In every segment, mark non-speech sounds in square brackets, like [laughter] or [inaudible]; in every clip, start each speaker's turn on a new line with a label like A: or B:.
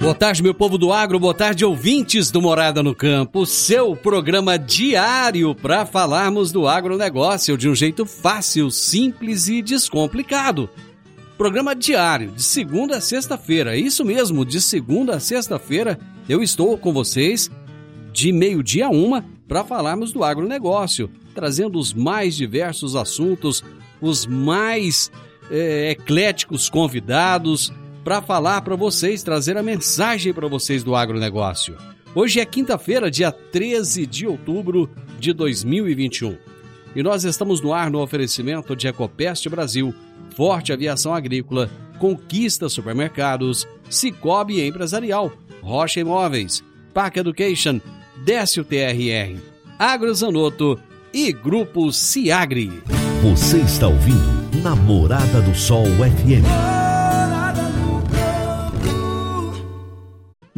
A: Boa tarde, meu povo do agro, boa tarde, ouvintes do Morada no Campo, seu programa diário para falarmos do agronegócio de um jeito fácil, simples e descomplicado. Programa diário, de segunda a sexta-feira, isso mesmo, de segunda a sexta-feira eu estou com vocês de meio-dia a uma para falarmos do agronegócio, trazendo os mais diversos assuntos, os mais é, ecléticos convidados para falar para vocês, trazer a mensagem para vocês do agronegócio. Hoje é quinta-feira, dia 13 de outubro de 2021. E nós estamos no ar no oferecimento de Ecopest Brasil, Forte Aviação Agrícola, Conquista Supermercados, Cicobi Empresarial, Rocha Imóveis, Pac Education, Décio TRR, Agrozanoto e Grupo Ciagri.
B: Você está ouvindo Namorada do Sol FM.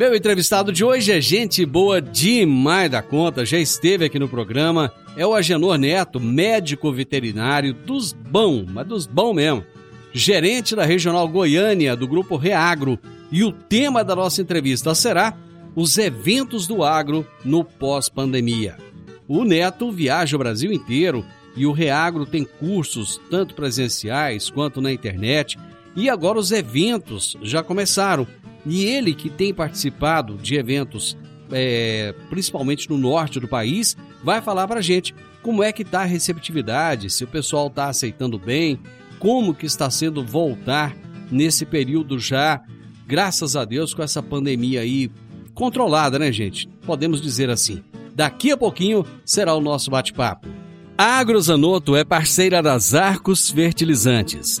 A: Meu entrevistado de hoje é gente boa demais da conta, já esteve aqui no programa. É o Agenor Neto, médico veterinário dos bom, mas dos bom mesmo. Gerente da Regional Goiânia do Grupo Reagro. E o tema da nossa entrevista será os eventos do agro no pós-pandemia. O Neto viaja o Brasil inteiro e o Reagro tem cursos tanto presenciais quanto na internet. E agora os eventos já começaram e ele que tem participado de eventos, é, principalmente no norte do país, vai falar para a gente como é que está a receptividade, se o pessoal está aceitando bem, como que está sendo voltar nesse período já, graças a Deus, com essa pandemia aí controlada, né, gente? Podemos dizer assim. Daqui a pouquinho será o nosso bate-papo. A Agrozanoto é parceira das Arcos Fertilizantes,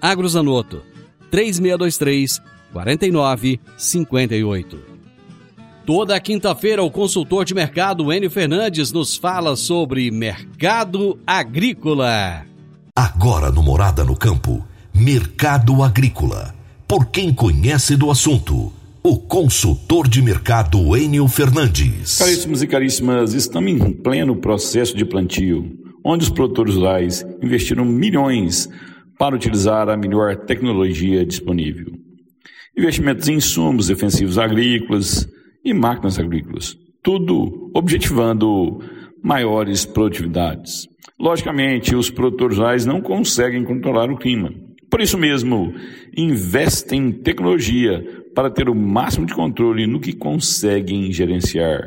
A: Agrozanoto, 3623 49 58. Toda quinta-feira, o consultor de mercado Enio Fernandes nos fala sobre mercado agrícola.
B: Agora no Morada no Campo, Mercado Agrícola. Por quem conhece do assunto, o consultor de mercado Enio Fernandes.
C: Caríssimos e caríssimas, estamos em pleno processo de plantio, onde os produtores rurais investiram milhões para utilizar a melhor tecnologia disponível investimentos em insumos defensivos agrícolas e máquinas agrícolas, tudo objetivando maiores produtividades. Logicamente, os produtores rurais não conseguem controlar o clima. Por isso mesmo, investem em tecnologia para ter o máximo de controle no que conseguem gerenciar,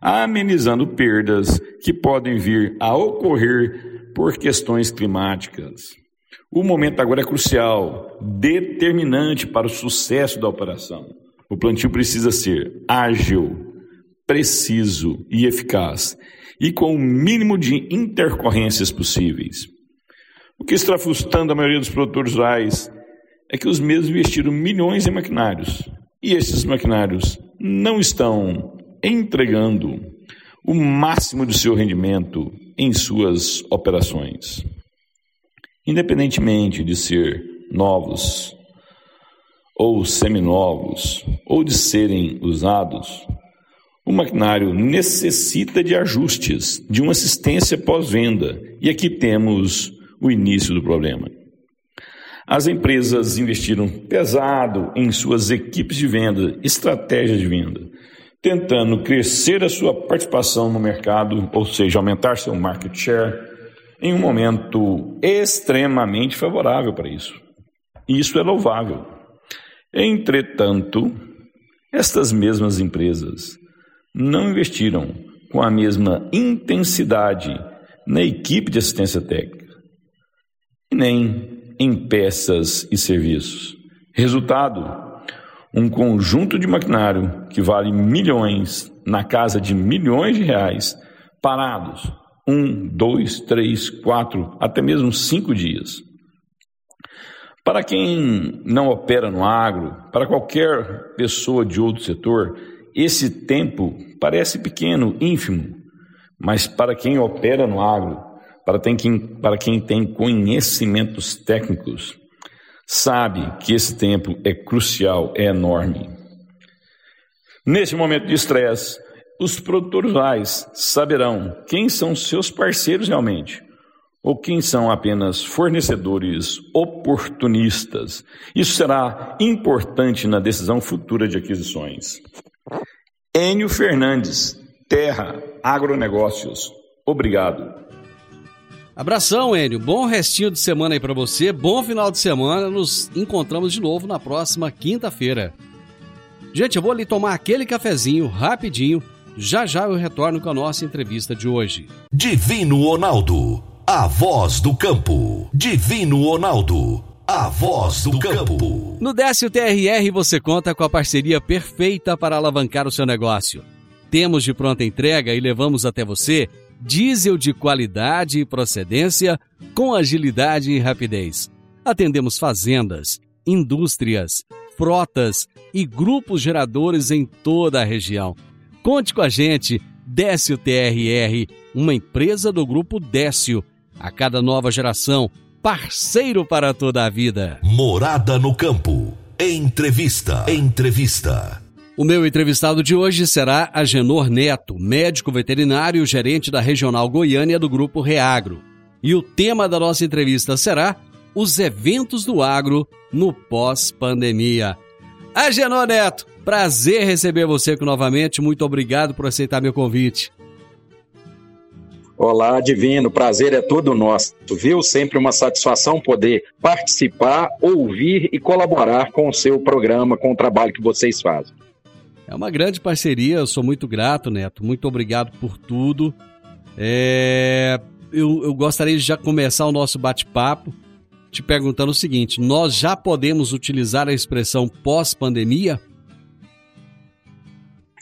C: amenizando perdas que podem vir a ocorrer por questões climáticas. O momento agora é crucial, determinante para o sucesso da operação. O plantio precisa ser ágil, preciso e eficaz, e com o mínimo de intercorrências possíveis. O que está frustrando a maioria dos produtores rurais é que os mesmos investiram milhões em maquinários e esses maquinários não estão entregando o máximo do seu rendimento em suas operações. Independentemente de ser novos ou seminovos ou de serem usados, o maquinário necessita de ajustes, de uma assistência pós-venda, e aqui temos o início do problema. As empresas investiram pesado em suas equipes de venda, estratégias de venda, tentando crescer a sua participação no mercado, ou seja, aumentar seu market share, em um momento extremamente favorável para isso. Isso é louvável. Entretanto, estas mesmas empresas não investiram com a mesma intensidade na equipe de assistência técnica, nem em peças e serviços. Resultado: um conjunto de maquinário que vale milhões, na casa de milhões de reais, parados um, dois, três, quatro, até mesmo cinco dias. Para quem não opera no agro, para qualquer pessoa de outro setor, esse tempo parece pequeno, ínfimo, mas para quem opera no agro, para, quem, para quem tem conhecimentos técnicos, sabe que esse tempo é crucial, é enorme. Nesse momento de estresse, os produtores rurais saberão quem são seus parceiros realmente ou quem são apenas fornecedores oportunistas. Isso será importante na decisão futura de aquisições. Enio Fernandes, Terra Agronegócios. Obrigado.
A: Abração, Enio. Bom restinho de semana aí para você. Bom final de semana. Nos encontramos de novo na próxima quinta-feira. Gente, eu vou ali tomar aquele cafezinho rapidinho. Já já eu retorno com a nossa entrevista de hoje.
B: Divino Ronaldo, a voz do campo. Divino Ronaldo, a voz do campo.
A: No Décio TRR você conta com a parceria perfeita para alavancar o seu negócio. Temos de pronta entrega e levamos até você diesel de qualidade e procedência com agilidade e rapidez. Atendemos fazendas, indústrias, frotas e grupos geradores em toda a região. Conte com a gente, Décio TRR, uma empresa do grupo Décio. A cada nova geração, parceiro para toda a vida.
B: Morada no campo. Entrevista. Entrevista.
A: O meu entrevistado de hoje será Agenor Neto, médico veterinário, gerente da Regional Goiânia do Grupo Reagro. E o tema da nossa entrevista será os eventos do agro no pós-pandemia. Agenor Neto, prazer receber você aqui novamente. Muito obrigado por aceitar meu convite.
D: Olá, Divino, prazer é todo nosso, viu? Sempre uma satisfação poder participar, ouvir e colaborar com o seu programa, com o trabalho que vocês fazem.
A: É uma grande parceria, eu sou muito grato, Neto. Muito obrigado por tudo. É... Eu, eu gostaria de já começar o nosso bate-papo te perguntando o seguinte: nós já podemos utilizar a expressão pós-pandemia?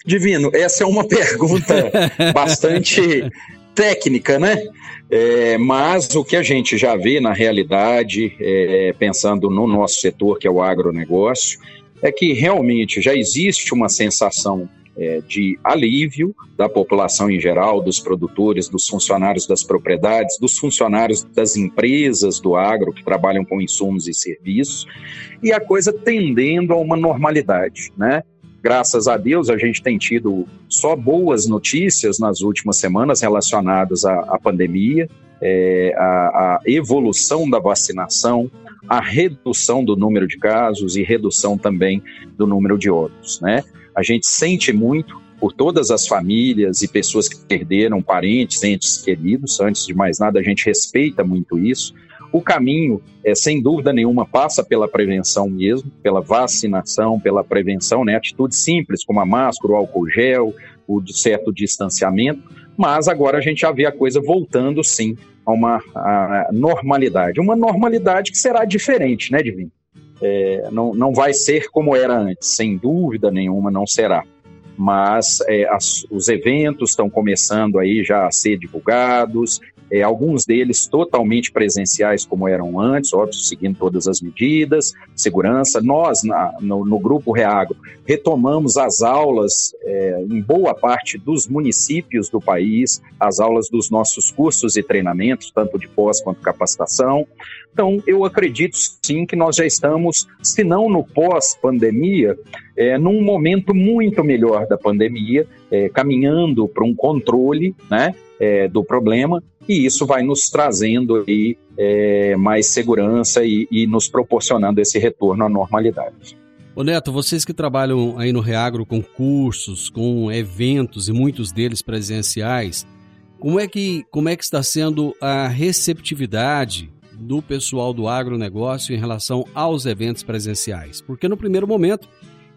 D: Divino, essa é uma [laughs] pergunta bastante técnica, né? É, mas o que a gente já vê na realidade, é, pensando no nosso setor, que é o agronegócio, é que realmente já existe uma sensação é, de alívio da população em geral, dos produtores, dos funcionários das propriedades, dos funcionários das empresas do agro que trabalham com insumos e serviços, e a coisa tendendo a uma normalidade, né? Graças a Deus, a gente tem tido só boas notícias nas últimas semanas relacionadas à, à pandemia, é, a, a evolução da vacinação, a redução do número de casos e redução também do número de óbitos, né? A gente sente muito por todas as famílias e pessoas que perderam parentes, entes queridos. Antes de mais nada, a gente respeita muito isso. O caminho, é, sem dúvida nenhuma, passa pela prevenção mesmo, pela vacinação, pela prevenção, né? Atitudes simples como a máscara, o álcool gel, o certo distanciamento, mas agora a gente já vê a coisa voltando sim a uma a normalidade. Uma normalidade que será diferente, né, Divino? É, não, não vai ser como era antes, sem dúvida nenhuma não será. Mas é, as, os eventos estão começando aí já a ser divulgados, é, alguns deles totalmente presenciais, como eram antes, óbvio, seguindo todas as medidas, segurança. Nós, na, no, no, Grupo Reagro, retomamos as aulas é, em boa parte dos municípios do país, as aulas dos nossos cursos e treinamentos, tanto de pós quanto capacitação. Então, eu acredito sim que nós já estamos, se não no pós-pandemia, é, num momento muito melhor da pandemia, é, caminhando para um controle né, é, do problema, e isso vai nos trazendo aí, é, mais segurança e, e nos proporcionando esse retorno à normalidade.
A: Ô Neto, vocês que trabalham aí no Reagro com cursos, com eventos e muitos deles presenciais, como é que, como é que está sendo a receptividade do pessoal do agronegócio em relação aos eventos presenciais? Porque no primeiro momento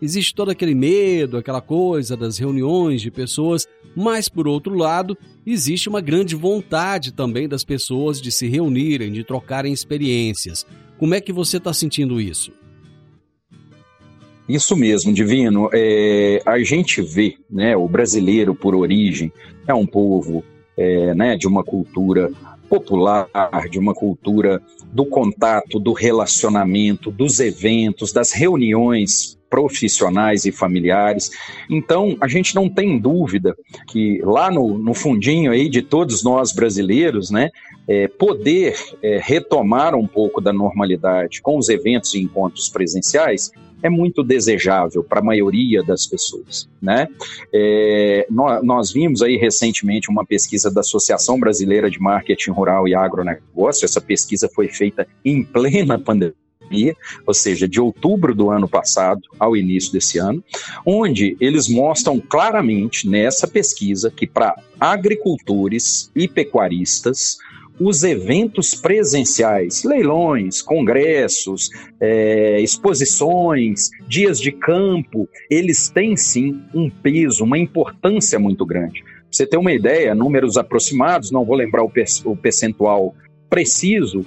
A: existe todo aquele medo, aquela coisa das reuniões de pessoas, mas por outro lado, existe uma grande vontade também das pessoas de se reunirem, de trocarem experiências. Como é que você está sentindo isso?
D: Isso mesmo, Divino. É, a gente vê, né, o brasileiro por origem é um povo é, né, de uma cultura popular, de uma cultura do contato, do relacionamento, dos eventos, das reuniões profissionais e familiares. Então, a gente não tem dúvida que lá no, no fundinho aí de todos nós brasileiros, né, é, poder é, retomar um pouco da normalidade com os eventos e encontros presenciais é muito desejável para a maioria das pessoas. Né? É, nós, nós, vimos aí recentemente uma pesquisa da Associação Brasileira de Marketing Rural e Agronegócio, essa pesquisa foi feita em plena pandemia ou seja, de outubro do ano passado ao início desse ano, onde eles mostram claramente nessa pesquisa que para agricultores e pecuaristas os eventos presenciais, leilões, congressos, é, exposições, dias de campo, eles têm sim um peso, uma importância muito grande. Pra você ter uma ideia, números aproximados, não vou lembrar o, percentual preciso,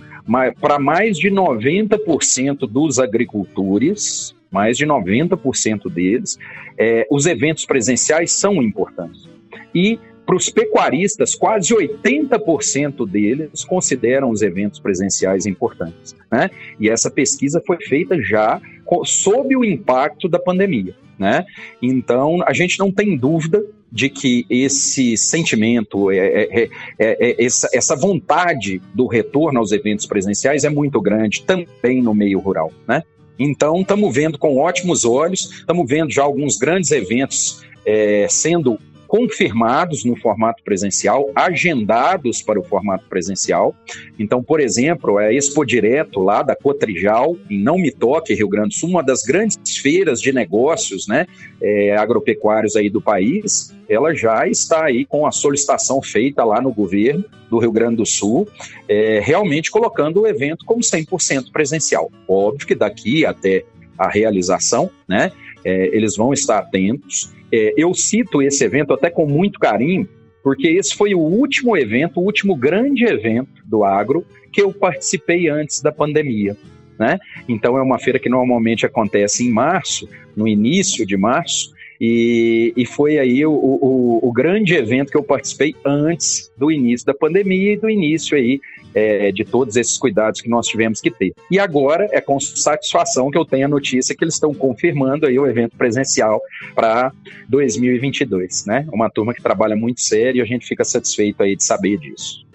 D: para mais de 90% dos agricultores, mais de 90% deles, é, os eventos presenciais são importantes. E para os pecuaristas, quase 80% deles consideram os eventos presenciais importantes. Né? E essa pesquisa foi feita já sob o impacto da pandemia. Né? Então, a gente não tem dúvida de que esse sentimento, é, é, é, é, essa, essa vontade do retorno aos eventos presenciais é muito grande também no meio rural. Né? Então, estamos vendo com ótimos olhos, estamos vendo já alguns grandes eventos é, sendo confirmados no formato presencial, agendados para o formato presencial. Então, por exemplo, a Expo Direto lá da Cotrijal, em Não Me Toque, Rio Grande do Sul, uma das grandes feiras de negócios né, é, agropecuários aí do país, ela já está aí com a solicitação feita lá no governo do Rio Grande do Sul, é, realmente colocando o evento como 100% presencial. Óbvio que daqui até a realização, né, é, eles vão estar atentos, é, eu cito esse evento até com muito carinho, porque esse foi o último evento, o último grande evento do agro que eu participei antes da pandemia. Né? Então é uma feira que normalmente acontece em março, no início de março, e, e foi aí o, o, o, grande evento que eu participei antes do início da pandemia e do início aí é, de todos esses cuidados que nós tivemos que ter. E agora é com satisfação que eu tenho a notícia que eles estão confirmando aí o evento presencial para 2022, né? Uma turma que trabalha muito sério e a gente fica satisfeito aí de saber disso.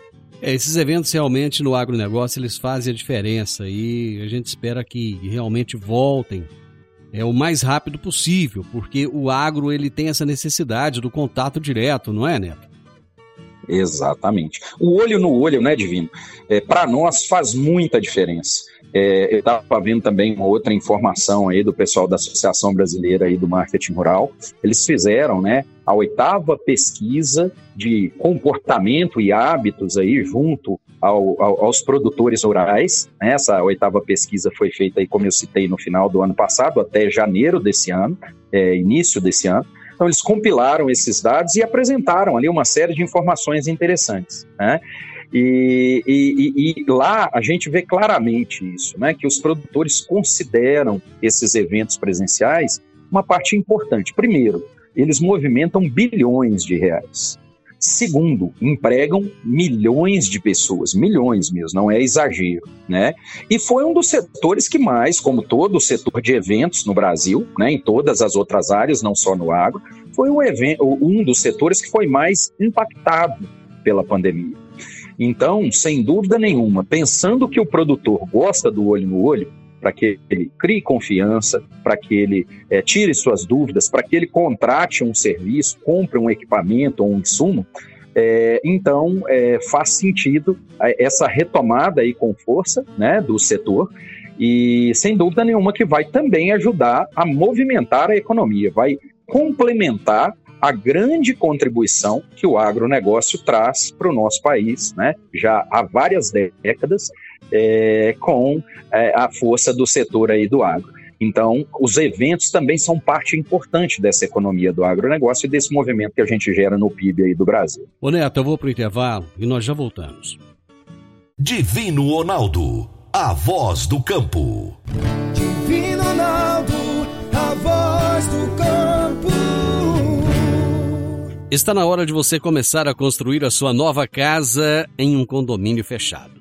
A: É, esses eventos realmente no agronegócio eles fazem a diferença e a gente espera que realmente voltem é o mais rápido possível, porque o agro ele tem essa necessidade do contato direto, não é, Neto?
D: Exatamente. O olho no olho, né, Divino? É, Para nós faz muita diferença. É, eu estava vendo também uma outra informação aí do pessoal da Associação Brasileira aí do Marketing Rural. Eles fizeram, né, a oitava pesquisa de comportamento e hábitos aí junto ao, ao, aos produtores rurais. Essa oitava pesquisa foi feita aí, como eu citei, no final do ano passado, até janeiro desse ano, é, início desse ano. Então, eles compilaram esses dados e apresentaram ali uma série de informações interessantes. Né? E, e, e, lá a gente vê claramente isso, né? que os produtores consideram esses eventos presenciais uma parte importante. Primeiro, eles movimentam bilhões de reais. Segundo, empregam milhões de pessoas, milhões mesmo, não é exagero, né? E foi um dos setores que mais, como todo o setor de eventos no Brasil, né, em todas as outras áreas, não só no agro, foi um, evento, um dos setores que foi mais impactado pela pandemia. Então, sem dúvida nenhuma, pensando que o produtor gosta do olho no olho, para que ele crie confiança, para que ele é, tire suas dúvidas, para que ele contrate um serviço, compre um equipamento ou um insumo, é, então é, faz sentido essa retomada aí com força né, do setor e sem dúvida nenhuma que vai também ajudar a movimentar a economia, vai complementar a grande contribuição que o agronegócio traz para o nosso país, né? já há várias décadas, é, com é, a força do setor aí do agro. Então, os eventos também são parte importante dessa economia do agronegócio e desse movimento que a gente gera no PIB aí do Brasil.
A: Ô Neto, eu vou para o intervalo e nós já voltamos.
B: Divino Ronaldo, a voz do campo.
E: Divino Ronaldo, a voz do campo.
A: Está na hora de você começar a construir a sua nova casa em um condomínio fechado.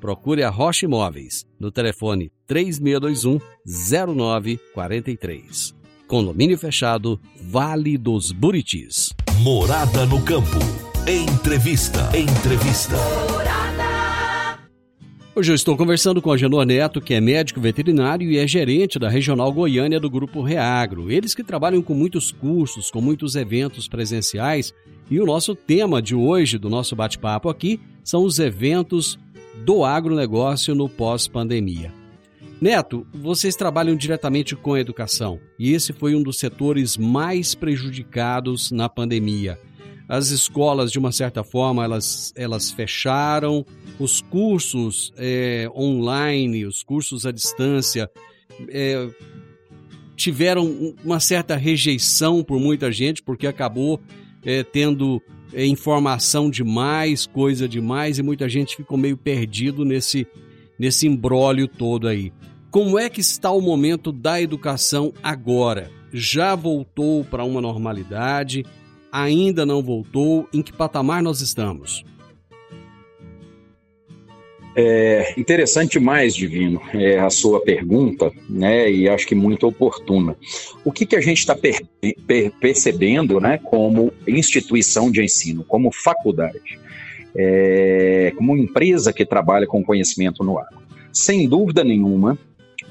A: procure a Rocha Imóveis no telefone 3621-0943. Condomínio fechado, Vale dos Buritis.
B: Morada no campo. Entrevista. Entrevista.
A: Hoje eu estou conversando com a Genor Neto, que é médico veterinário e é gerente da Regional Goiânia do Grupo Reagro. Eles que trabalham com muitos cursos, com muitos eventos presenciais. E o nosso tema de hoje, do nosso bate-papo aqui, são os eventos do agronegócio no pós-pandemia. Neto, vocês trabalham diretamente com a educação e esse foi um dos setores mais prejudicados na pandemia. As escolas, de uma certa forma, elas, elas fecharam, os cursos é, online, os cursos à distância, é, tiveram uma certa rejeição por muita gente, porque acabou é, tendo informação demais, coisa demais, e muita gente ficou meio perdido nesse, nesse imbróglio todo aí. Como é que está o momento da educação agora? Já voltou para uma normalidade? Ainda não voltou? Em que patamar nós estamos?
D: É interessante mais, Divino, é, a sua pergunta, né, e acho que muito oportuna. O que, que a gente está per per percebendo né, como instituição de ensino, como faculdade, é, como empresa que trabalha com conhecimento no ar? Sem dúvida nenhuma,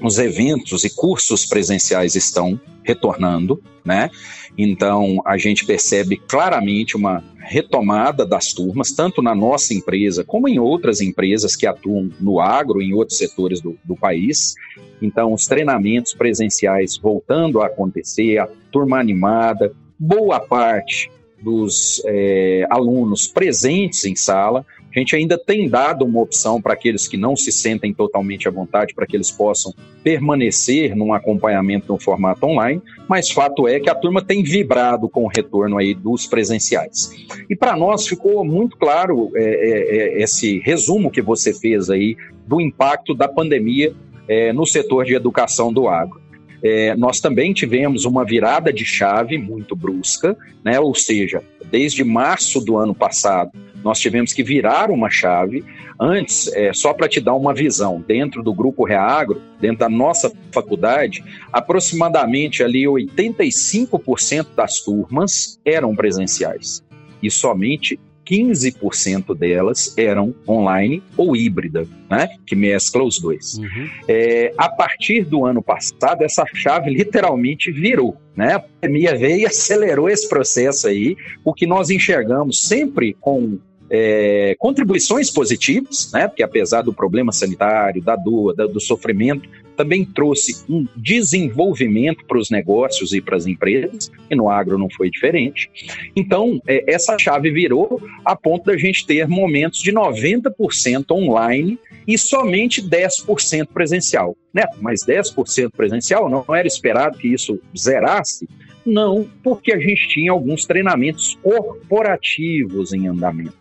D: os eventos e cursos presenciais estão retornando, né? Então a gente percebe claramente uma retomada das turmas, tanto na nossa empresa como em outras empresas que atuam no agro, em outros setores do, do país. Então, os treinamentos presenciais voltando a acontecer, a turma animada, boa parte dos é, alunos presentes em sala, a gente ainda tem dado uma opção para aqueles que não se sentem totalmente à vontade, para que eles possam permanecer num acompanhamento no formato online, mas fato é que a turma tem vibrado com o retorno aí dos presenciais. E para nós ficou muito claro é, é, é, esse resumo que você fez aí do impacto da pandemia é, no setor de educação do agro. É, nós também tivemos uma virada de chave muito brusca, né? ou seja, desde março do ano passado, nós tivemos que virar uma chave. Antes, é, só para te dar uma visão, dentro do grupo Reagro, dentro da nossa faculdade, aproximadamente ali 85% das turmas eram presenciais e somente 15% delas eram online ou híbrida, né? Que mescla os dois. Uhum. É, a partir do ano passado, essa chave literalmente virou, né? A pandemia veio e acelerou esse processo aí, o que nós enxergamos sempre com é, contribuições positivas, né? Porque apesar do problema sanitário, da dor, do sofrimento, também trouxe um desenvolvimento para os negócios e para as empresas, e no agro não foi diferente. Então, é, essa chave virou a ponto da gente ter momentos de 90% online e somente 10% presencial. Né? Mas 10% presencial não era esperado que isso zerasse? Não, porque a gente tinha alguns treinamentos corporativos em andamento.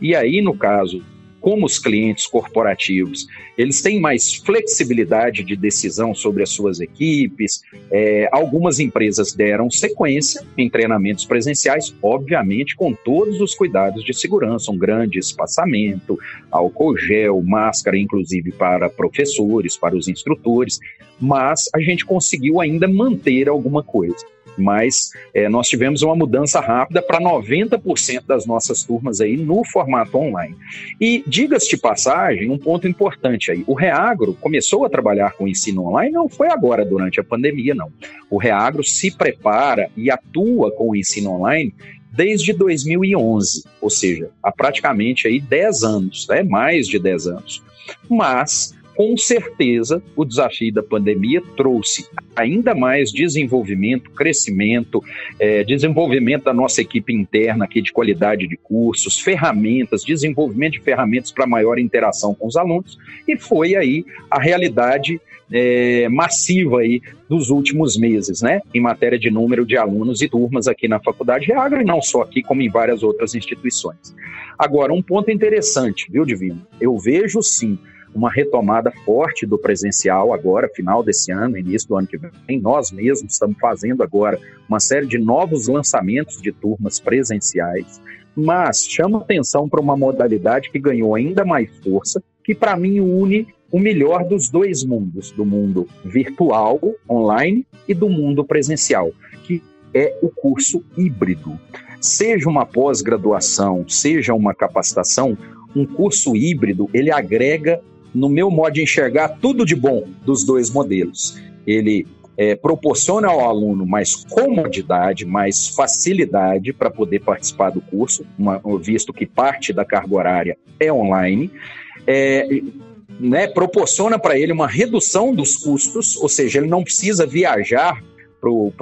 D: E aí, no caso como os clientes corporativos eles têm mais flexibilidade de decisão sobre as suas equipes. É, algumas empresas deram sequência em treinamentos presenciais, obviamente com todos os cuidados de segurança, um grande espaçamento, álcool gel, máscara, inclusive para professores, para os instrutores, mas a gente conseguiu ainda manter alguma coisa mas é, nós tivemos uma mudança rápida para 90% das nossas turmas aí no formato online. E diga-se de passagem, um ponto importante aí, o Reagro começou a trabalhar com ensino online, não foi agora durante a pandemia, não. O Reagro se prepara e atua com o ensino online desde 2011, ou seja, há praticamente aí 10 anos, né? mais de 10 anos. Mas com certeza, o desafio da pandemia trouxe ainda mais desenvolvimento, crescimento, é, desenvolvimento da nossa equipe interna aqui de qualidade de cursos, ferramentas, desenvolvimento de ferramentas para maior interação com os alunos, e foi aí a realidade é, massiva aí dos últimos meses, né, em matéria de número de alunos e turmas aqui na Faculdade Reagra, e não só aqui, como em várias outras instituições. Agora, um ponto interessante, viu, Divino? Eu vejo sim uma retomada forte do presencial agora, final desse ano, início do ano que vem. Nós mesmos estamos fazendo agora uma série de novos lançamentos de turmas presenciais, mas chama atenção para uma modalidade que ganhou ainda mais força, que para mim une o melhor dos dois mundos, do mundo virtual, online, e do mundo presencial, que é o curso híbrido. Seja uma pós-graduação, seja uma capacitação, um curso híbrido, ele agrega no meu modo de enxergar, tudo de bom dos dois modelos. Ele é, proporciona ao aluno mais comodidade, mais facilidade para poder participar do curso, uma, visto que parte da carga horária é online. É, né, proporciona para ele uma redução dos custos, ou seja, ele não precisa viajar para o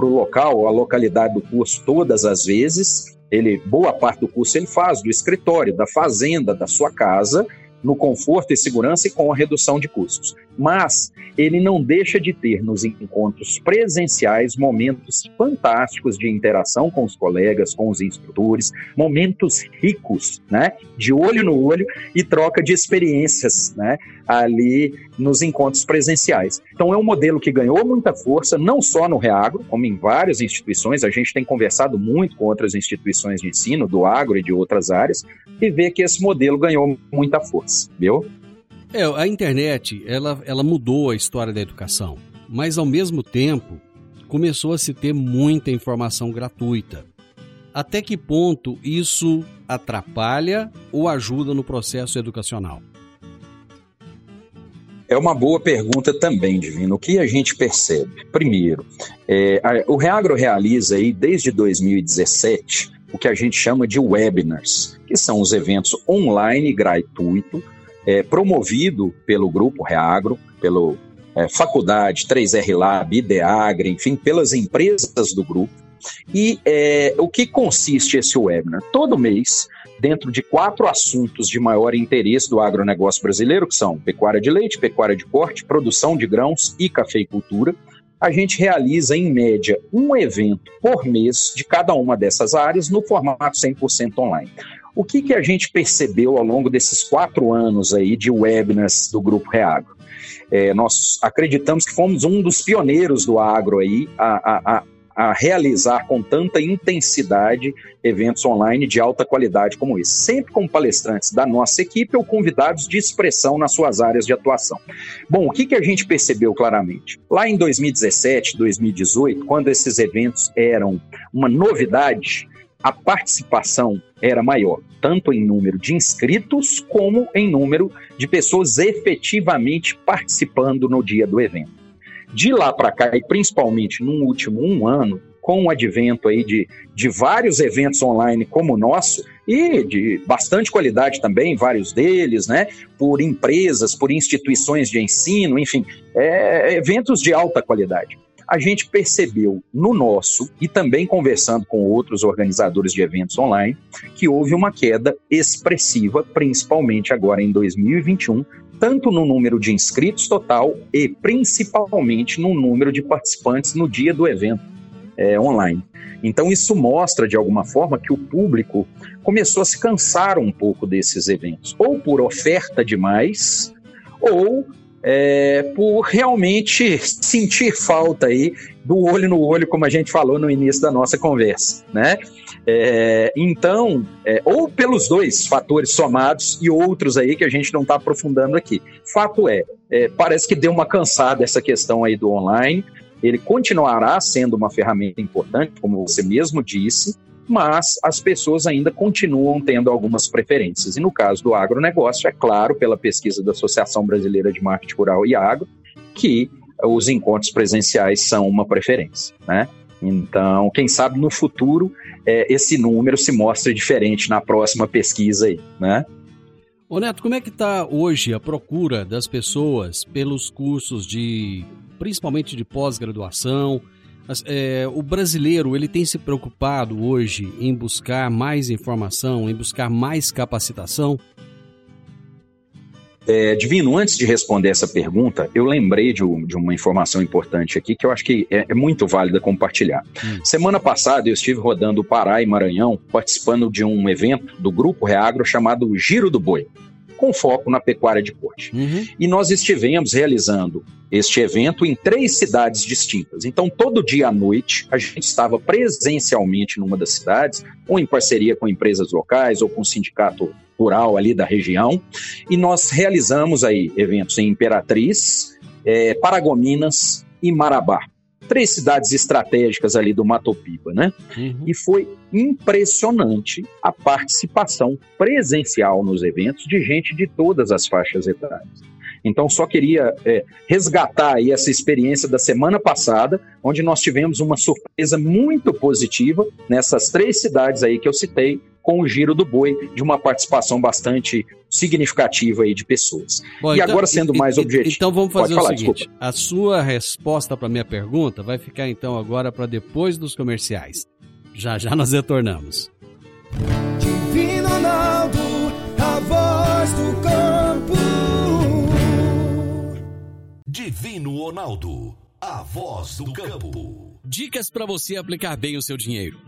D: local, a localidade do curso todas as vezes. Ele, boa parte do curso ele faz do escritório, da fazenda, da sua casa, no conforto e segurança e com a redução de custos. Mas ele não deixa de ter nos encontros presenciais momentos fantásticos de interação com os colegas, com os instrutores, momentos ricos, né, de olho no olho e troca de experiências, né, ali nos encontros presenciais. Então é um modelo que ganhou muita força, não só no Reagro, como em várias instituições, a gente tem conversado muito com outras instituições de ensino do agro e de outras áreas e vê que esse modelo ganhou muita força, viu?
A: É, a internet, ela, ela mudou a história da educação, mas ao mesmo tempo começou a se ter muita informação gratuita. Até que ponto isso atrapalha ou ajuda no processo educacional?
D: É uma boa pergunta também, Divino. O que a gente percebe? Primeiro, é, a, o Reagro realiza aí desde 2017 o que a gente chama de webinars, que são os eventos online gratuito é, promovido pelo Grupo Reagro, pela é, Faculdade 3R Lab, Ideagre, enfim, pelas empresas do grupo. E é, o que consiste esse webinar? Todo mês, dentro de quatro assuntos de maior interesse do agronegócio brasileiro, que são pecuária de leite, pecuária de corte, produção de grãos e cafeicultura, a gente realiza, em média, um evento por mês de cada uma dessas áreas no formato 100% online. O que, que a gente percebeu ao longo desses quatro anos aí de webinars do Grupo Reagro? É, nós acreditamos que fomos um dos pioneiros do agro aí a, a, a realizar com tanta intensidade eventos online de alta qualidade como esse, sempre com palestrantes da nossa equipe ou convidados de expressão nas suas áreas de atuação. Bom, o que, que a gente percebeu claramente? Lá em 2017, 2018, quando esses eventos eram uma novidade, a participação era maior, tanto em número de inscritos como em número de pessoas efetivamente participando no dia do evento. De lá para cá, e principalmente no último um ano, com o advento aí de, de vários eventos online como o nosso, e de bastante qualidade também, vários deles, né? Por empresas, por instituições de ensino, enfim, é, eventos de alta qualidade. A gente percebeu no nosso, e também conversando com outros organizadores de eventos online, que houve uma queda expressiva, principalmente agora em 2021, tanto no número de inscritos total e principalmente no número de participantes no dia do evento é, online. Então, isso mostra, de alguma forma, que o público começou a se cansar um pouco desses eventos, ou por oferta demais, ou é, por realmente sentir falta aí do olho no olho, como a gente falou no início da nossa conversa, né? É, então, é, ou pelos dois fatores somados e outros aí que a gente não está aprofundando aqui. Fato é, é, parece que deu uma cansada essa questão aí do online ele continuará sendo uma ferramenta importante, como você mesmo disse, mas as pessoas ainda continuam tendo algumas preferências. E no caso do agronegócio, é claro, pela pesquisa da Associação Brasileira de Marketing Rural e Agro, que os encontros presenciais são uma preferência, né? Então, quem sabe no futuro é, esse número se mostre diferente na próxima pesquisa aí, né?
A: Ô Neto, como é que está hoje a procura das pessoas pelos cursos de principalmente de pós-graduação. É, o brasileiro ele tem se preocupado hoje em buscar mais informação, em buscar mais capacitação?
D: É, Divino, antes de responder essa pergunta, eu lembrei de, de uma informação importante aqui que eu acho que é, é muito válida compartilhar. Hum. Semana passada eu estive rodando o Pará e Maranhão, participando de um evento do Grupo Reagro chamado Giro do Boi com foco na pecuária de corte. Uhum. E nós estivemos realizando este evento em três cidades distintas. Então, todo dia à noite, a gente estava presencialmente numa das cidades, ou em parceria com empresas locais, ou com o sindicato rural ali da região, e nós realizamos aí eventos em Imperatriz, é, Paragominas e Marabá três cidades estratégicas ali do Mato Piba, né? Uhum. E foi impressionante a participação presencial nos eventos de gente de todas as faixas etárias. Então, só queria é, resgatar aí essa experiência da semana passada, onde nós tivemos uma surpresa muito positiva nessas três cidades aí que eu citei, com o giro do boi, de uma participação bastante significativa aí de pessoas. Bom, e então, agora, sendo mais e, objetivo.
A: Então vamos fazer o seguinte: desculpa. a sua resposta para a minha pergunta vai ficar então agora para depois dos comerciais. Já já nós retornamos. Divino Ronaldo, a voz do campo.
B: Divino Ronaldo, a voz do campo.
A: Dicas para você aplicar bem o seu dinheiro.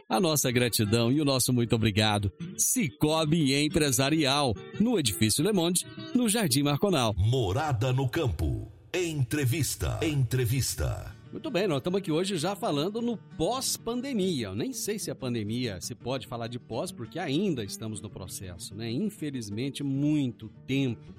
A: a nossa gratidão e o nosso muito obrigado. Cicobi Empresarial, no Edifício Le Monde, no Jardim Marconal.
B: Morada no Campo. Entrevista. Entrevista.
A: Muito bem, nós estamos aqui hoje já falando no pós-pandemia. Eu nem sei se a pandemia se pode falar de pós, porque ainda estamos no processo, né? Infelizmente, muito tempo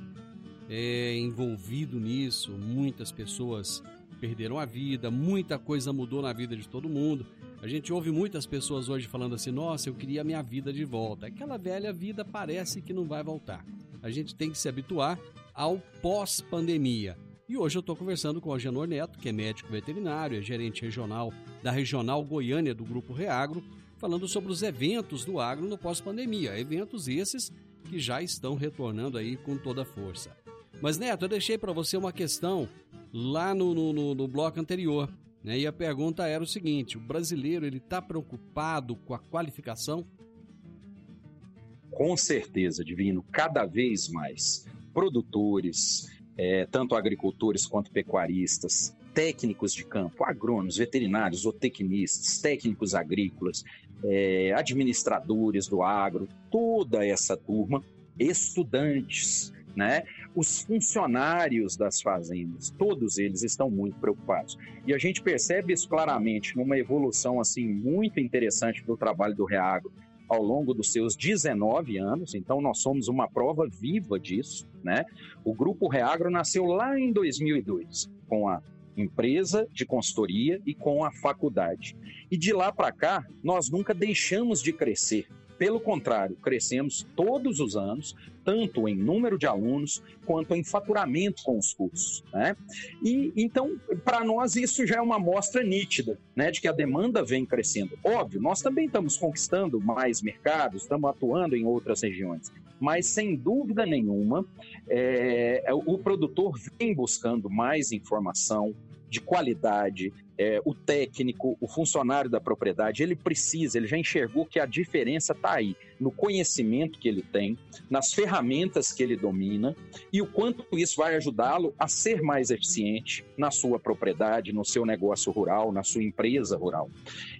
A: é envolvido nisso, muitas pessoas perderam a vida, muita coisa mudou na vida de todo mundo. A gente ouve muitas pessoas hoje falando assim: nossa, eu queria a minha vida de volta. Aquela velha vida parece que não vai voltar. A gente tem que se habituar ao pós-pandemia. E hoje eu estou conversando com o Agenor Neto, que é médico veterinário, é gerente regional da Regional Goiânia do Grupo Reagro, falando sobre os eventos do agro no pós-pandemia. Eventos esses que já estão retornando aí com toda a força. Mas, Neto, eu deixei para você uma questão lá no, no, no bloco anterior. Né? E a pergunta era o seguinte: o brasileiro ele está preocupado com a qualificação?
D: Com certeza, Divino, cada vez mais produtores, é, tanto agricultores quanto pecuaristas, técnicos de campo, agrônomos, veterinários, zootecnistas, técnicos agrícolas, é, administradores do agro, toda essa turma, estudantes, né? Os funcionários das fazendas, todos eles estão muito preocupados. E a gente percebe isso claramente numa evolução assim muito interessante do trabalho do Reagro ao longo dos seus 19 anos, então nós somos uma prova viva disso, né? O Grupo Reagro nasceu lá em 2002, com a empresa de consultoria e com a faculdade. E de lá para cá, nós nunca deixamos de crescer. Pelo contrário, crescemos todos os anos, tanto em número de alunos quanto em faturamento com os cursos. Né? E então, para nós, isso já é uma amostra nítida né, de que a demanda vem crescendo. Óbvio, nós também estamos conquistando mais mercados, estamos atuando em outras regiões, mas sem dúvida nenhuma, é, o produtor vem buscando mais informação de qualidade, é, o técnico, o funcionário da propriedade, ele precisa, ele já enxergou que a diferença está aí, no conhecimento que ele tem, nas ferramentas que ele domina e o quanto isso vai ajudá-lo a ser mais eficiente na sua propriedade, no seu negócio rural, na sua empresa rural.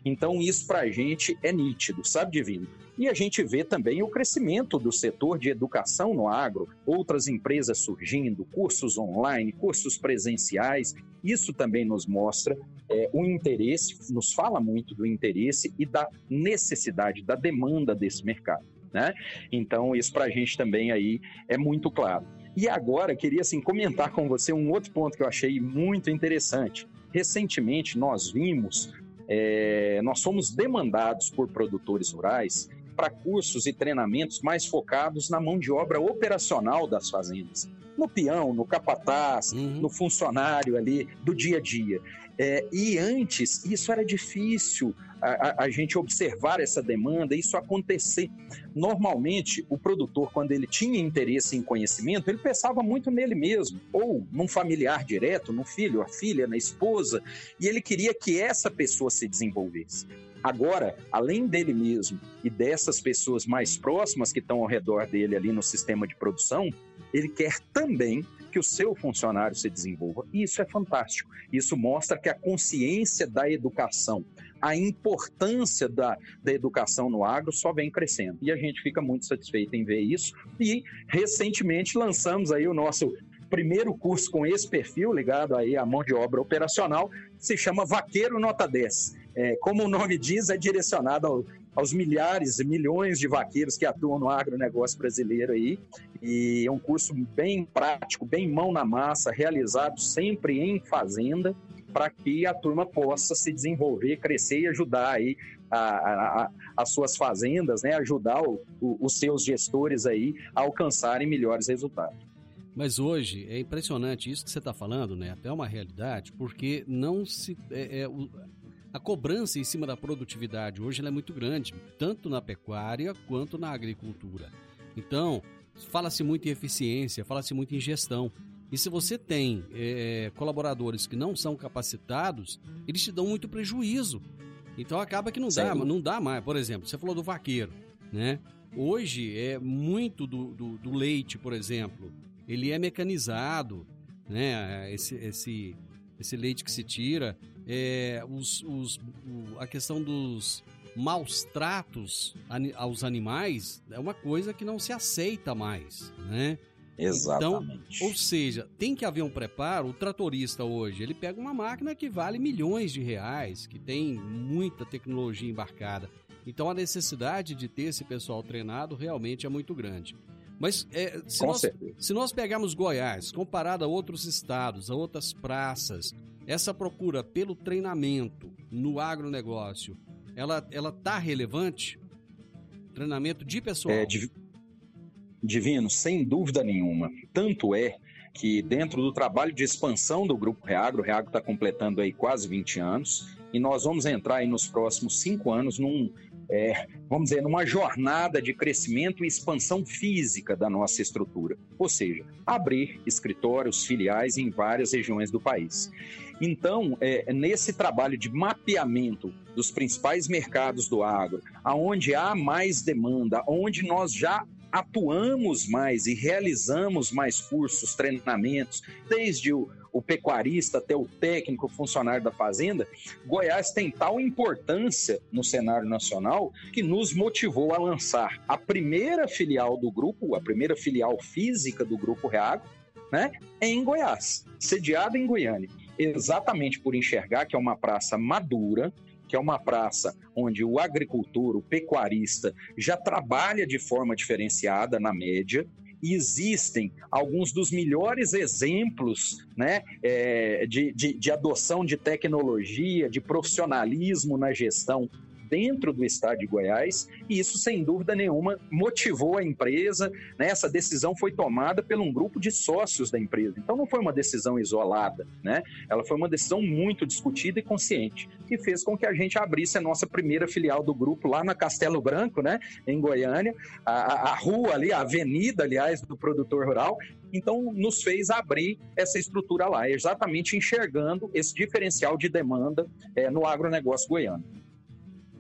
D: Então, isso para a gente é nítido, sabe, Divino? E a gente vê também o crescimento do setor de educação no agro, outras empresas surgindo, cursos online, cursos presenciais. Isso também nos mostra é, o interesse, nos fala muito do interesse e da necessidade, da demanda desse mercado. Né? Então, isso para a gente também aí é muito claro. E agora, queria assim, comentar com você um outro ponto que eu achei muito interessante. Recentemente, nós vimos, é, nós somos demandados por produtores rurais para cursos e treinamentos mais focados na mão de obra operacional das fazendas no peão, no capataz, uhum. no funcionário ali do dia a dia. É, e antes, isso era difícil a, a, a, gente observar essa demanda, isso acontecer. Normalmente, o produtor, quando ele tinha interesse em conhecimento, ele pensava muito nele mesmo, ou num familiar direto, no filho, a filha, na esposa, e ele queria que essa pessoa se desenvolvesse. Agora, além dele mesmo e dessas pessoas mais próximas que estão ao redor dele ali no sistema de produção, ele quer também que o seu funcionário se desenvolva. E isso é fantástico. Isso mostra que a consciência da educação, a importância da, da educação no agro só vem crescendo. E a gente fica muito satisfeito em ver isso. E recentemente lançamos aí o nosso primeiro curso com esse perfil ligado aí à mão de obra operacional, se chama Vaqueiro Nota 10. É, como o nome diz, é direcionado ao, aos milhares e milhões de vaqueiros que atuam no agronegócio brasileiro aí. E é um curso bem prático, bem mão na massa, realizado sempre em fazenda, para que a turma possa se desenvolver, crescer e ajudar aí a, a, as suas fazendas, né, ajudar o, o, os seus gestores aí a alcançarem melhores resultados.
A: Mas hoje é impressionante isso que você está falando, né? Até uma realidade, porque não se é, é, a cobrança em cima da produtividade hoje é muito grande, tanto na pecuária quanto na agricultura. Então, fala-se muito em eficiência, fala-se muito em gestão. E se você tem é, colaboradores que não são capacitados, eles te dão muito prejuízo. Então acaba que não dá, não dá mais. Por exemplo, você falou do vaqueiro, né? Hoje é muito do, do, do leite, por exemplo ele é mecanizado, né? Esse, esse, esse leite que se tira, é, os, os, o, a questão dos maus tratos aos animais é uma coisa que não se aceita mais, né?
D: Exatamente.
A: Então, ou seja, tem que haver um preparo. O tratorista hoje, ele pega uma máquina que vale milhões de reais, que tem muita tecnologia embarcada. Então, a necessidade de ter esse pessoal treinado realmente é muito grande. Mas é, se, nós, se nós pegarmos Goiás, comparado a outros estados, a outras praças, essa procura pelo treinamento no agronegócio, ela ela tá relevante? Treinamento de pessoal? É, div...
D: Divino, sem dúvida nenhuma. Tanto é que dentro do trabalho de expansão do Grupo Reagro, o Reagro está completando aí quase 20 anos, e nós vamos entrar aí nos próximos cinco anos num, é, vamos dizer, numa jornada de crescimento e expansão física da nossa estrutura, ou seja, abrir escritórios, filiais em várias regiões do país. Então, é, nesse trabalho de mapeamento dos principais mercados do agro, aonde há mais demanda, onde nós já atuamos mais e realizamos mais cursos, treinamentos, desde o o pecuarista até o técnico, o funcionário da fazenda, Goiás tem tal importância no cenário nacional que nos motivou a lançar a primeira filial do grupo, a primeira filial física do Grupo Reago, né, em Goiás, sediada em Goiânia. Exatamente por enxergar que é uma praça madura, que é uma praça onde o agricultor, o pecuarista, já trabalha de forma diferenciada na média, e existem alguns dos melhores exemplos né, é, de, de, de adoção de tecnologia, de profissionalismo na gestão dentro do estado de Goiás, e isso, sem dúvida nenhuma, motivou a empresa. Né? Essa decisão foi tomada por um grupo de sócios da empresa. Então, não foi uma decisão isolada, né? ela foi uma decisão muito discutida e consciente, que fez com que a gente abrisse a nossa primeira filial do grupo lá na Castelo Branco, né? em Goiânia, a, a rua ali, a avenida, aliás, do produtor rural, então nos fez abrir essa estrutura lá, exatamente enxergando esse diferencial de demanda é, no agronegócio goiano.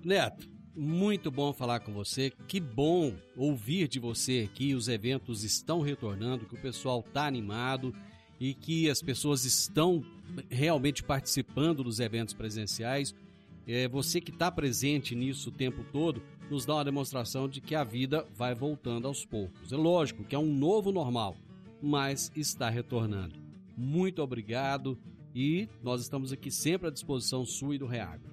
A: Neto, muito bom falar com você. Que bom ouvir de você que os eventos estão retornando, que o pessoal está animado e que as pessoas estão realmente participando dos eventos presenciais. É, você que está presente nisso o tempo todo nos dá uma demonstração de que a vida vai voltando aos poucos. É lógico que é um novo normal, mas está retornando. Muito obrigado e nós estamos aqui sempre à disposição sua e do Reagro.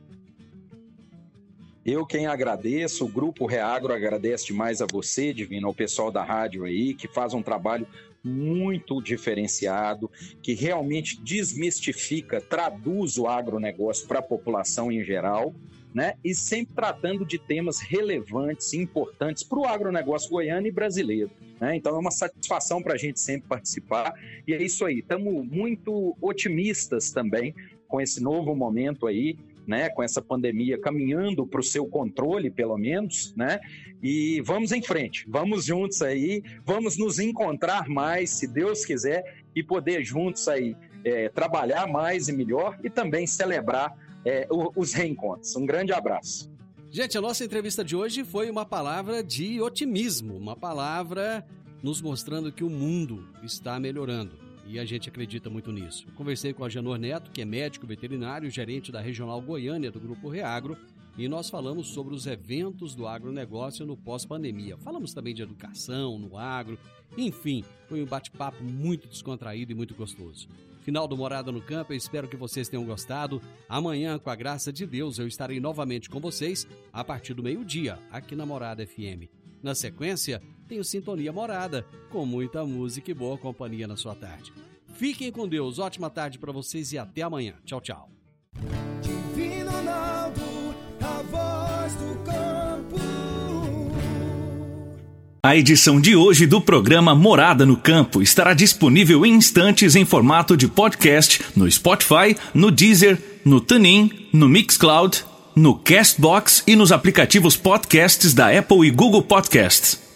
D: Eu quem agradeço, o Grupo Reagro agradece demais a você, Divino, ao pessoal da rádio aí, que faz um trabalho muito diferenciado, que realmente desmistifica, traduz o agronegócio para a população em geral, né? E sempre tratando de temas relevantes, importantes para o agronegócio goiano e brasileiro. Né? Então é uma satisfação para a gente sempre participar. E é isso aí, estamos muito otimistas também com esse novo momento aí né, com essa pandemia caminhando para o seu controle, pelo menos, né? E vamos em frente, vamos juntos aí, vamos nos encontrar mais, se Deus quiser, e poder juntos aí é, trabalhar mais e melhor e também celebrar é, os reencontros. Um grande abraço.
A: Gente, a nossa entrevista de hoje foi uma palavra de otimismo, uma palavra nos mostrando que o mundo está melhorando e a gente acredita muito nisso. Conversei com a Janor Neto, que é médico veterinário, gerente da Regional Goiânia do Grupo Reagro, e nós falamos sobre os eventos do agronegócio no pós-pandemia. Falamos também de educação no agro, enfim, foi um bate-papo muito descontraído e muito gostoso. Final do Morada no Campo, eu espero que vocês tenham gostado. Amanhã, com a graça de Deus, eu estarei novamente com vocês a partir do meio-dia, aqui na Morada FM. Na sequência, tenho Sintonia Morada, com muita música e boa companhia na sua tarde. Fiquem com Deus, ótima tarde para vocês e até amanhã. Tchau, tchau. Divino Ronaldo, a voz do campo.
F: A edição de hoje do programa Morada no Campo estará disponível em instantes em formato de podcast no Spotify, no Deezer, no TuneIn, no Mixcloud no Castbox e nos aplicativos podcasts da Apple e Google Podcasts.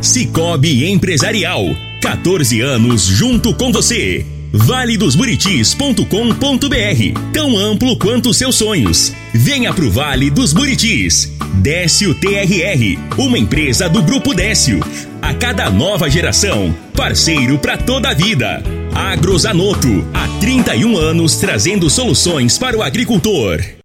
F: Cicobi Empresarial. 14 anos junto com você. valedosburitis.com.br Tão amplo quanto seus sonhos. Venha pro Vale dos Buritis. Décio TRR, uma empresa do Grupo Décio. A cada nova geração, parceiro para toda a vida. Agrozanoto, há 31 anos trazendo soluções para o agricultor.